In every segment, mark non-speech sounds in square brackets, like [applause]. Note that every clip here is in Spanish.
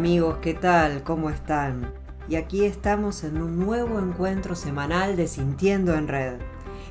Amigos, ¿qué tal? ¿Cómo están? Y aquí estamos en un nuevo encuentro semanal de Sintiendo en Red.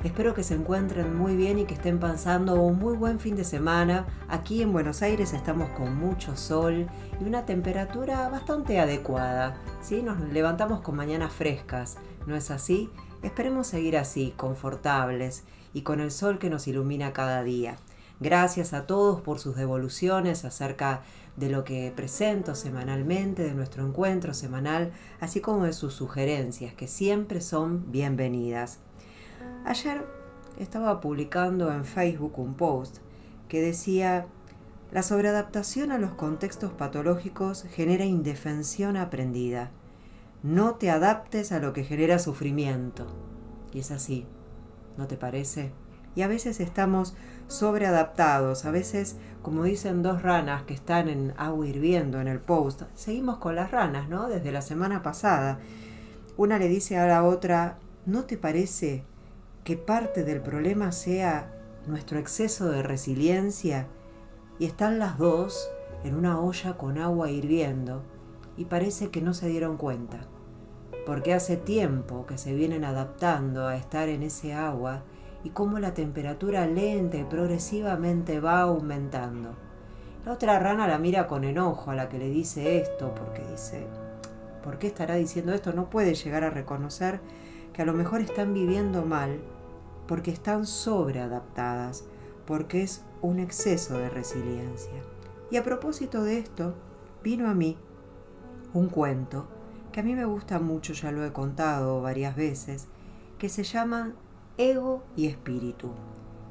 Espero que se encuentren muy bien y que estén pasando un muy buen fin de semana. Aquí en Buenos Aires estamos con mucho sol y una temperatura bastante adecuada. ¿sí? Nos levantamos con mañanas frescas, ¿no es así? Esperemos seguir así, confortables y con el sol que nos ilumina cada día. Gracias a todos por sus devoluciones acerca de lo que presento semanalmente, de nuestro encuentro semanal, así como de sus sugerencias, que siempre son bienvenidas. Ayer estaba publicando en Facebook un post que decía, la sobreadaptación a los contextos patológicos genera indefensión aprendida. No te adaptes a lo que genera sufrimiento. Y es así, ¿no te parece? Y a veces estamos sobreadaptados, a veces, como dicen dos ranas que están en agua hirviendo en el post, seguimos con las ranas, ¿no? Desde la semana pasada. Una le dice a la otra, ¿no te parece que parte del problema sea nuestro exceso de resiliencia? Y están las dos en una olla con agua hirviendo y parece que no se dieron cuenta, porque hace tiempo que se vienen adaptando a estar en ese agua y cómo la temperatura lenta y progresivamente va aumentando. La otra rana la mira con enojo a la que le dice esto, porque dice, ¿por qué estará diciendo esto? No puede llegar a reconocer que a lo mejor están viviendo mal porque están sobreadaptadas, porque es un exceso de resiliencia. Y a propósito de esto, vino a mí un cuento que a mí me gusta mucho, ya lo he contado varias veces, que se llama ego y espíritu.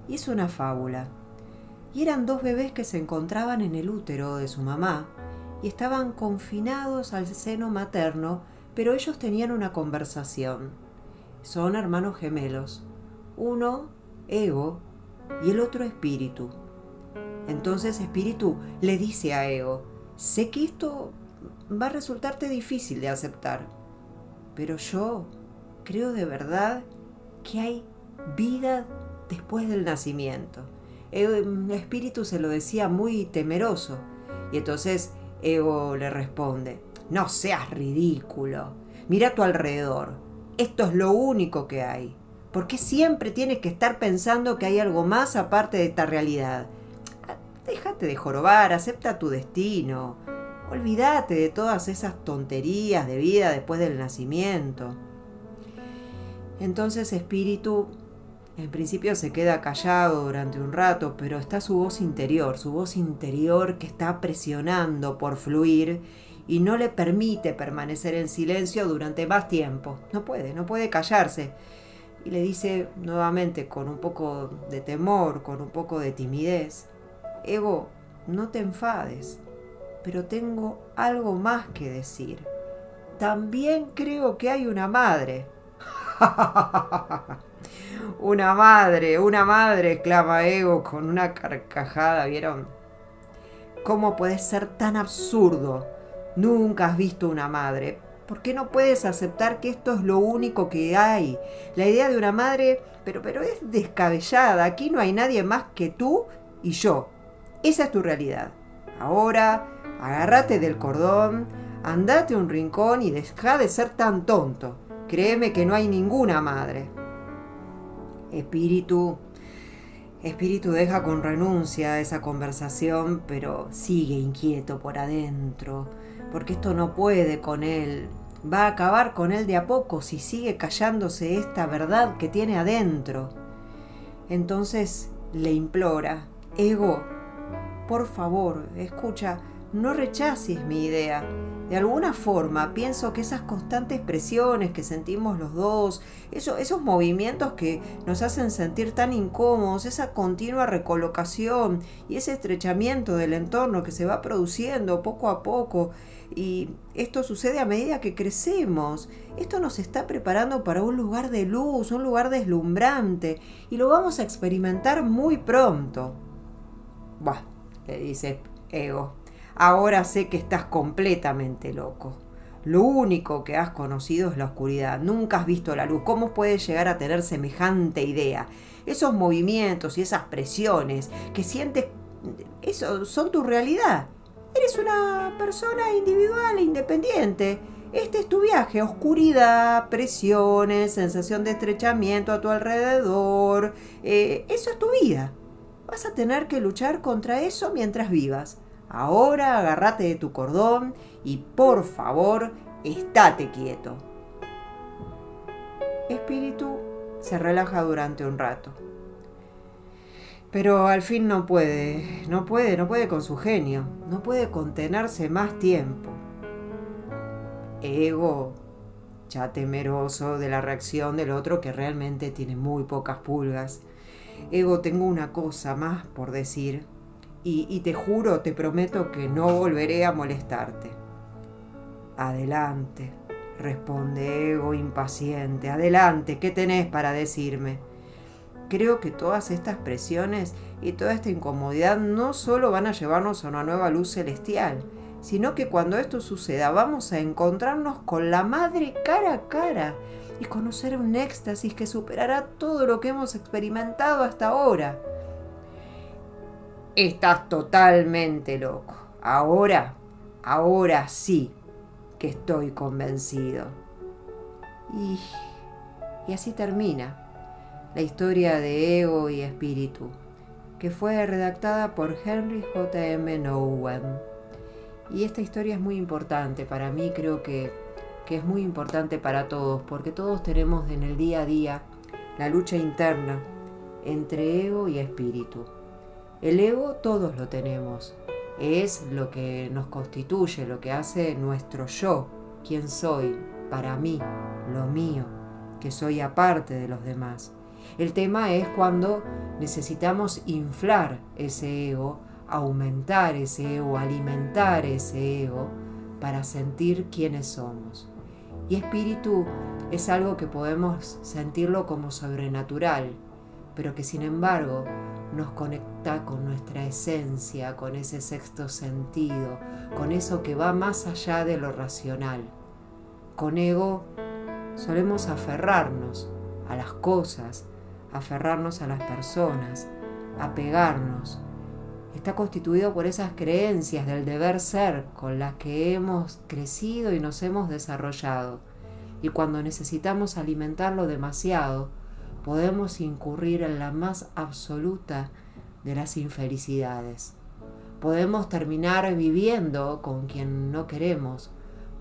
Y es una fábula. Y eran dos bebés que se encontraban en el útero de su mamá y estaban confinados al seno materno, pero ellos tenían una conversación. Son hermanos gemelos. Uno, ego, y el otro, espíritu. Entonces espíritu le dice a ego, sé que esto va a resultarte difícil de aceptar, pero yo creo de verdad que hay vida después del nacimiento. El espíritu se lo decía muy temeroso. Y entonces Ego le responde, no seas ridículo, mira a tu alrededor, esto es lo único que hay. ¿Por qué siempre tienes que estar pensando que hay algo más aparte de esta realidad? Déjate de jorobar, acepta tu destino. Olvídate de todas esas tonterías de vida después del nacimiento. Entonces Espíritu en principio se queda callado durante un rato, pero está su voz interior, su voz interior que está presionando por fluir y no le permite permanecer en silencio durante más tiempo. No puede, no puede callarse. Y le dice nuevamente con un poco de temor, con un poco de timidez, Ego, no te enfades, pero tengo algo más que decir. También creo que hay una madre. [laughs] Una madre, una madre, clama Ego con una carcajada, ¿vieron? ¿Cómo puedes ser tan absurdo? Nunca has visto una madre. ¿Por qué no puedes aceptar que esto es lo único que hay? La idea de una madre, pero, pero es descabellada. Aquí no hay nadie más que tú y yo. Esa es tu realidad. Ahora, agárrate del cordón, andate a un rincón y deja de ser tan tonto. Créeme que no hay ninguna madre. Espíritu, Espíritu deja con renuncia esa conversación, pero sigue inquieto por adentro, porque esto no puede con él. Va a acabar con él de a poco si sigue callándose esta verdad que tiene adentro. Entonces le implora, Ego, por favor, escucha, no rechaces mi idea. De alguna forma pienso que esas constantes presiones que sentimos los dos, esos movimientos que nos hacen sentir tan incómodos, esa continua recolocación y ese estrechamiento del entorno que se va produciendo poco a poco, y esto sucede a medida que crecemos. Esto nos está preparando para un lugar de luz, un lugar deslumbrante, y lo vamos a experimentar muy pronto. Bah, le dice Ego. Ahora sé que estás completamente loco. Lo único que has conocido es la oscuridad. Nunca has visto la luz. ¿Cómo puedes llegar a tener semejante idea? Esos movimientos y esas presiones que sientes, eso son tu realidad. Eres una persona individual e independiente. Este es tu viaje, oscuridad, presiones, sensación de estrechamiento a tu alrededor. Eh, eso es tu vida. Vas a tener que luchar contra eso mientras vivas. Ahora agárrate de tu cordón y por favor, estate quieto. Espíritu se relaja durante un rato. Pero al fin no puede, no puede, no puede con su genio, no puede contenerse más tiempo. Ego, ya temeroso de la reacción del otro que realmente tiene muy pocas pulgas, Ego, tengo una cosa más por decir y, te juro, te prometo que no volveré a molestarte. Adelante, responde Ego impaciente. Adelante, ¿qué tenés para decirme? Creo que todas estas presiones y toda esta incomodidad no solo van a llevarnos a una nueva luz celestial, sino que cuando esto suceda vamos a encontrarnos con la madre cara a cara y conocer un éxtasis que superará todo lo que hemos experimentado hasta ahora. Estás totalmente loco. Ahora, ahora sí que estoy convencido. Y, así termina la historia de ego y espíritu, que fue redactada por Henry J. M. Nowen. Y esta historia es muy importante para mí, creo que que es muy importante para todos, porque todos tenemos en el día a día la lucha interna entre ego y espíritu. El ego todos lo tenemos, es lo que nos constituye, lo que hace nuestro yo, quién soy, para mí, lo mío, que soy aparte de los demás. El tema es cuando necesitamos inflar ese ego, aumentar ese ego, alimentar ese ego para sentir quiénes somos. Y espíritu es algo que podemos sentirlo como sobrenatural, pero que sin embargo nos conecta con nuestra esencia, con ese sexto sentido, con eso que va más allá de lo racional. Con ego solemos aferrarnos a las cosas, aferrarnos a las personas, apegarnos, está constituido por esas creencias del deber ser con las que hemos crecido y nos hemos desarrollado. Y cuando necesitamos alimentarlo demasiado, podemos incurrir en la más absoluta de las infelicidades. Podemos terminar viviendo con quien no queremos.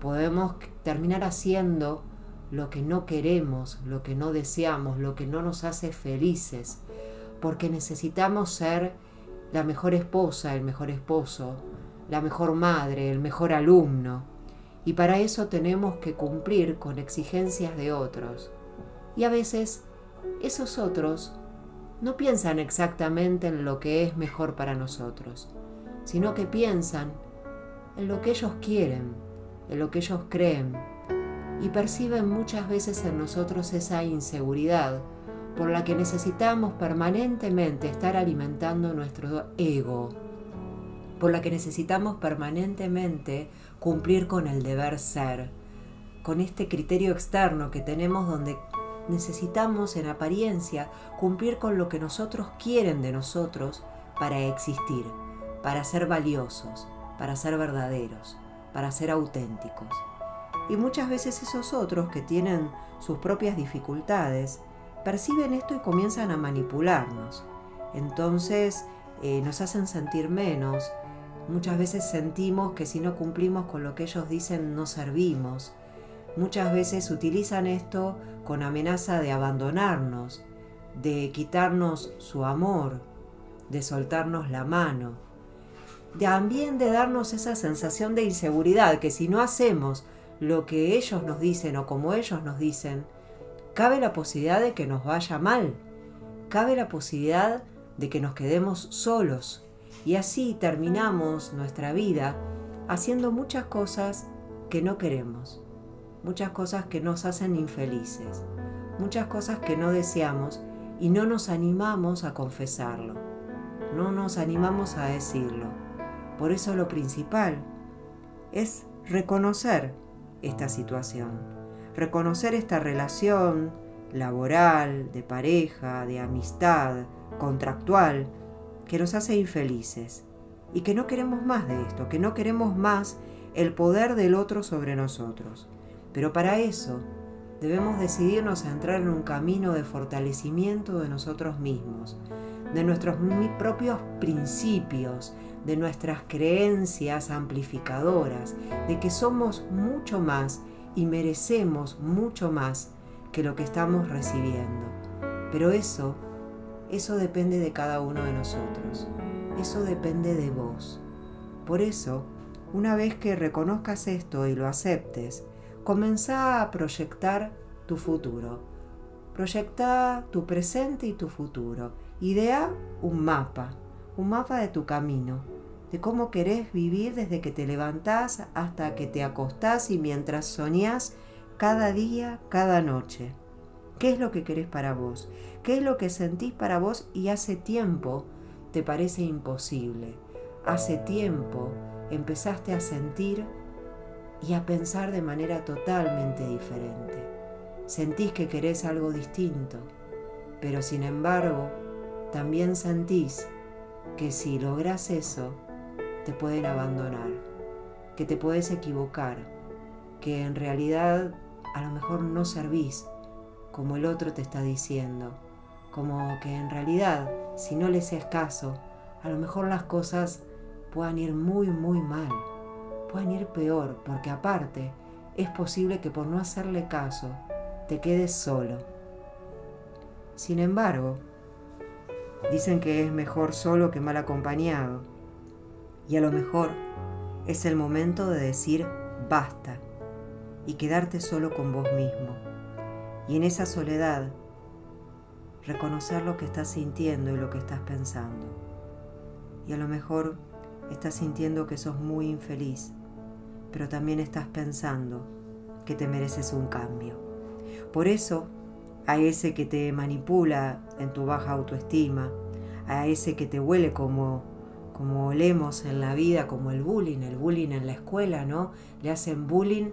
Podemos terminar haciendo lo que no queremos, lo que no deseamos, lo que no nos hace felices, porque necesitamos ser la mejor esposa, el mejor esposo, la mejor madre, el mejor alumno. Y para eso tenemos que cumplir con exigencias de otros. Y a veces esos otros no piensan exactamente en lo que es mejor para nosotros, sino que piensan en lo que ellos quieren, en lo que ellos creen, y perciben muchas veces en nosotros esa inseguridad por la que necesitamos permanentemente estar alimentando nuestro ego, por la que necesitamos permanentemente cumplir con el deber ser, con este criterio externo que tenemos donde necesitamos en apariencia cumplir con lo que nosotros quieren de nosotros para existir, para ser valiosos, para ser verdaderos, para ser auténticos. Y muchas veces esos otros que tienen sus propias dificultades, perciben esto y comienzan a manipularnos. Entonces eh, nos hacen sentir menos. Muchas veces sentimos que si no cumplimos con lo que ellos dicen no servimos. Muchas veces utilizan esto con amenaza de abandonarnos, de quitarnos su amor, de soltarnos la mano, también de darnos esa sensación de inseguridad que si no hacemos lo que ellos nos dicen o como ellos nos dicen, cabe la posibilidad de que nos vaya mal, cabe la posibilidad de que nos quedemos solos. Y así terminamos nuestra vida haciendo muchas cosas que no queremos, muchas cosas que nos hacen infelices, muchas cosas que no deseamos y no nos animamos a confesarlo, no nos animamos a decirlo. Por eso lo principal es reconocer esta situación reconocer esta relación laboral, de pareja, de amistad, contractual, que nos hace infelices y que no queremos más de esto, que no queremos más el poder del otro sobre nosotros. Pero para eso debemos decidirnos a entrar en un camino de fortalecimiento de nosotros mismos, de nuestros propios principios, de nuestras creencias amplificadoras, de que somos mucho más y merecemos mucho más que lo que estamos recibiendo. Pero eso, eso depende de cada uno de nosotros. Eso depende de vos. Por eso, una vez que reconozcas esto y lo aceptes, comenzá a proyectar tu futuro. Proyecta tu presente y tu futuro. Idea un mapa, un mapa de tu camino, de cómo querés vivir desde que te levantás hasta que te acostás y mientras soñás cada día, cada noche. ¿Qué es lo que querés para vos? ¿Qué es lo que sentís para vos y hace tiempo te parece imposible? Hace tiempo empezaste a sentir y a pensar de manera totalmente diferente. Sentís que querés algo distinto, pero sin embargo, también sentís que si logras eso, te pueden abandonar, que te puedes equivocar, que en realidad a lo mejor no servís como el otro te está diciendo, como que en realidad si no le haces caso, a lo mejor las cosas puedan ir muy, muy mal, puedan ir peor, porque aparte es posible que por no hacerle caso te quedes solo. Sin embargo, dicen que es mejor solo que mal acompañado, y a lo mejor es el momento de decir basta y quedarte solo con vos mismo. Y en esa soledad, reconocer lo que estás sintiendo y lo que estás pensando. Y a lo mejor estás sintiendo que sos muy infeliz, pero también estás pensando que te mereces un cambio. Por eso, a ese que te manipula en tu baja autoestima, a ese que te huele como como olemos en la vida, como el bullying, el bullying en la escuela, ¿no? Le hacen bullying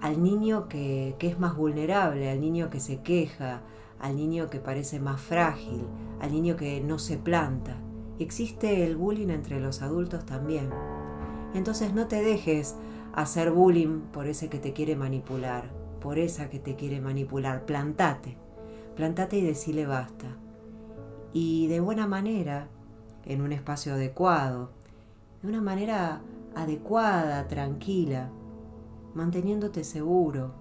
al niño que, que, es más vulnerable, al niño que se queja, al niño que parece más frágil, al niño que no se planta. Existe el bullying entre los adultos también. Entonces no te dejes hacer bullying por ese que te quiere manipular, por esa que te quiere manipular. Plantate, plantate y decile basta. Y de buena manera, en un espacio adecuado, de una manera adecuada, tranquila, manteniéndote seguro.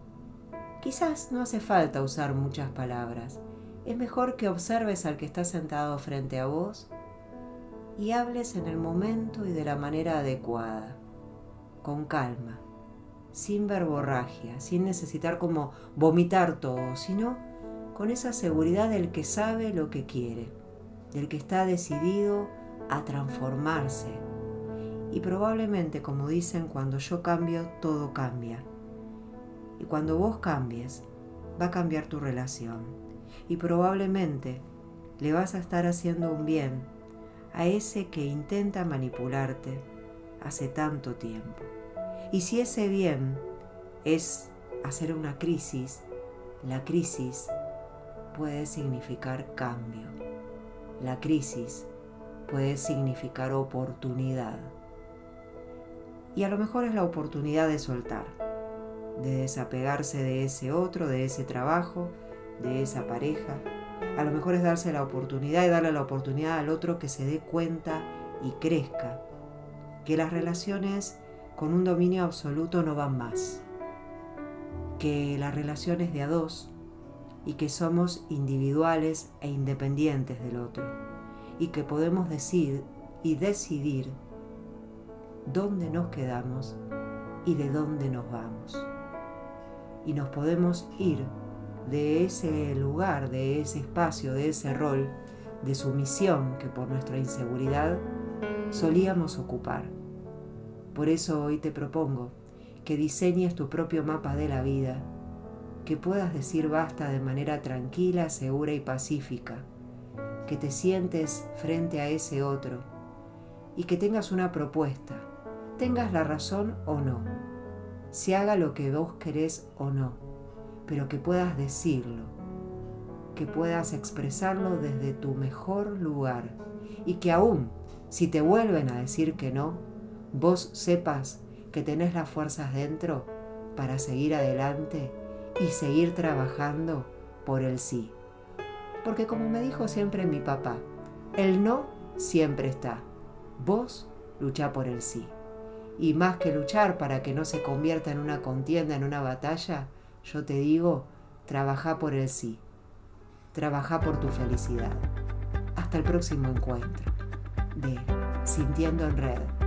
Quizás no hace falta usar muchas palabras. Es mejor que observes al que está sentado frente a vos y hables en el momento y de la manera adecuada, con calma, sin verborragia, sin necesitar como vomitar todo, sino con esa seguridad del que sabe lo que quiere del que está decidido a transformarse. Y probablemente, como dicen, cuando yo cambio, todo cambia. Y cuando vos cambies, va a cambiar tu relación. Y probablemente le vas a estar haciendo un bien a ese que intenta manipularte hace tanto tiempo. Y si ese bien es hacer una crisis, la crisis puede significar cambio. La crisis puede significar oportunidad. Y a lo mejor es la oportunidad de soltar, de desapegarse de ese otro, de ese trabajo, de esa pareja. A lo mejor es darse la oportunidad y darle la oportunidad al otro que se dé cuenta y crezca, que las relaciones con un dominio absoluto no van más, que las relaciones de a dos y que somos individuales e independientes del otro y que podemos decir y decidir dónde nos quedamos y de dónde nos vamos. Y nos podemos ir de ese lugar, de ese espacio, de ese rol de sumisión que por nuestra inseguridad solíamos ocupar. Por eso hoy te propongo que diseñes tu propio mapa de la vida que puedas decir basta de manera tranquila, segura y pacífica, que te sientes frente a ese otro y que tengas una propuesta, tengas la razón o no, se haga lo que vos querés o no, pero que puedas decirlo, que puedas expresarlo desde tu mejor lugar y que aún Si te vuelven a decir que no, vos sepas que tenés las fuerzas dentro para seguir adelante y seguir trabajando por el sí. Porque como me dijo siempre mi papá, el no siempre está. Vos lucha por el sí. Y más que luchar para que no se convierta en una contienda, en una batalla, yo te digo, trabaja por el sí. Trabaja por tu felicidad. Hasta el próximo encuentro de Sintiendo en Red